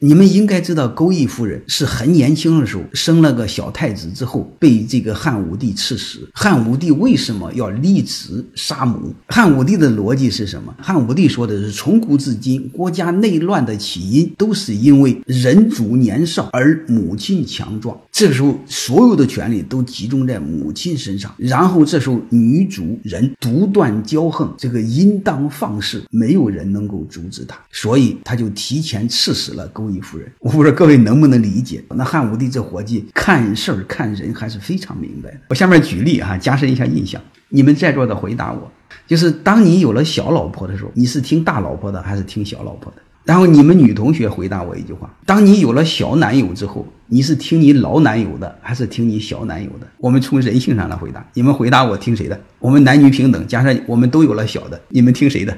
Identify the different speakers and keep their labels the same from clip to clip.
Speaker 1: 你们应该知道，钩弋夫人是很年轻的时候生了个小太子之后，被这个汉武帝赐死。汉武帝为什么要立子杀母？汉武帝的逻辑是什么？汉武帝说的是，从古至今，国家内乱的起因都是因为人主年少而母亲强壮。这个时候，所有的权力都集中在母亲身上，然后这时候女主人独断骄横，这个淫荡放肆，没有人能够阻止他，所以他就提前赐死了钩弋夫人。我不知道各位能不能理解？那汉武帝这伙计看事儿看人还是非常明白的。我下面举例哈，加深一下印象。你们在座的回答我，就是当你有了小老婆的时候，你是听大老婆的还是听小老婆的？然后你们女同学回答我一句话：当你有了小男友之后，你是听你老男友的还是听你小男友的？我们从人性上来回答，你们回答我听谁的？我们男女平等，加上我们都有了小的，你们听谁的？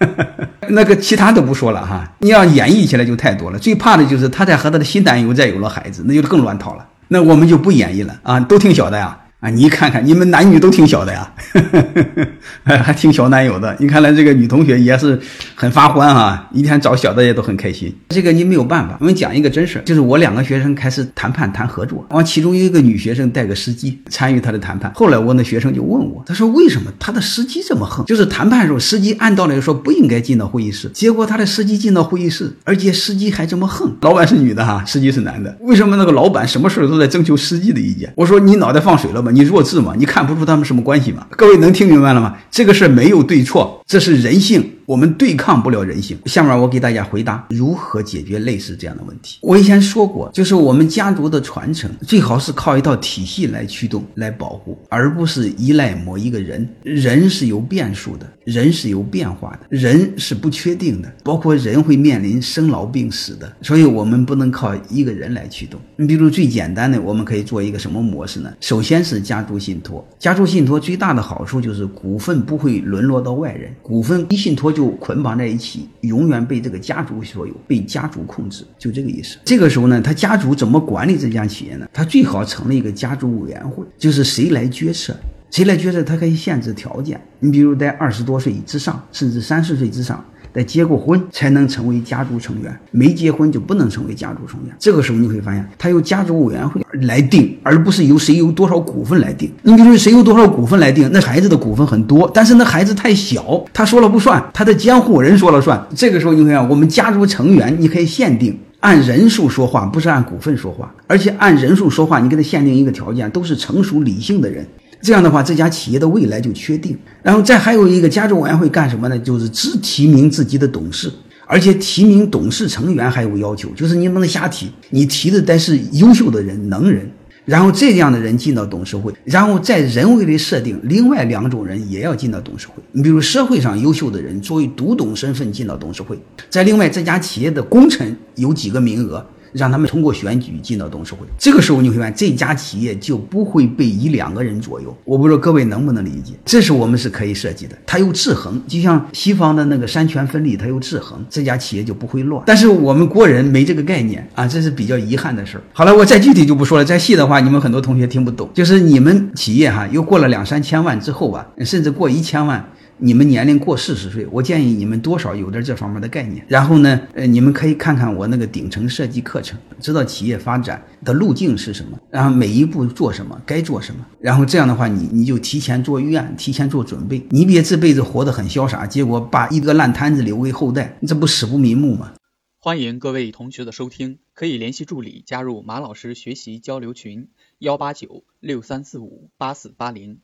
Speaker 1: 那个其他都不说了哈，你要演绎起来就太多了。最怕的就是他在和他的新男友再有了孩子，那就更乱套了。那我们就不演绎了啊，都挺小的呀。啊你看看，你们男女都挺小的呀，呵 呵还挺小男友的。你看来这个女同学也是很发欢啊，一天找小的也都很开心。这个你没有办法。我们讲一个真事就是我两个学生开始谈判谈合作，完其中一个女学生带个司机参与他的谈判。后来我那学生就问我，他说为什么他的司机这么横？就是谈判时候，司机按道理说不应该进到会议室，结果他的司机进到会议室，而且司机还这么横。老板是女的哈，司机是男的，为什么那个老板什么事都在征求司机的意见？我说你脑袋放水了吧？你弱智吗？你看不出他们什么关系吗？各位能听明白了吗？这个事没有对错，这是人性。我们对抗不了人性。下面我给大家回答如何解决类似这样的问题。我以前说过，就是我们家族的传承最好是靠一套体系来驱动、来保护，而不是依赖某一个人。人是有变数的，人是有变化的，人是不确定的，包括人会面临生老病死的。所以，我们不能靠一个人来驱动。你比如最简单的，我们可以做一个什么模式呢？首先是家族信托。家族信托最大的好处就是股份不会沦落到外人，股份一信托。就捆绑在一起，永远被这个家族所有，被家族控制，就这个意思。这个时候呢，他家族怎么管理这家企业呢？他最好成立一个家族委员会，就是谁来决策，谁来决策，他可以限制条件。你比如在二十多岁之上，甚至三十岁之上。得结过婚才能成为家族成员，没结婚就不能成为家族成员。这个时候你会发现，他由家族委员会来定，而不是由谁有多少股份来定。你比如谁有多少股份来定，那孩子的股份很多，但是那孩子太小，他说了不算，他的监护人说了算。这个时候你看，我们家族成员你可以限定按人数说话，不是按股份说话，而且按人数说话，你给他限定一个条件，都是成熟理性的人。这样的话，这家企业的未来就确定。然后再还有一个家族委员会干什么呢？就是只提名自己的董事，而且提名董事成员还有要求，就是你不能瞎提，你提的得是优秀的人、能人。然后这样的人进到董事会，然后在人为的设定，另外两种人也要进到董事会。你比如社会上优秀的人作为独董身份进到董事会，在另外这家企业的功臣有几个名额。让他们通过选举进到董事会，这个时候你会发现这家企业就不会被一两个人左右。我不知道各位能不能理解，这是我们是可以设计的，它有制衡，就像西方的那个三权分立，它有制衡，这家企业就不会乱。但是我们国人没这个概念啊，这是比较遗憾的事儿。好了，我再具体就不说了，再细的话你们很多同学听不懂。就是你们企业哈，又过了两三千万之后吧，甚至过一千万。你们年龄过四十岁，我建议你们多少有点这方面的概念。然后呢，呃，你们可以看看我那个顶层设计课程，知道企业发展的路径是什么，然后每一步做什么，该做什么。然后这样的话，你你就提前做预案，提前做准备。你别这辈子活得很潇洒，结果把一个烂摊子留给后代，这不死不瞑目吗？
Speaker 2: 欢迎各位同学的收听，可以联系助理加入马老师学习交流群：幺八九六三四五八四八零。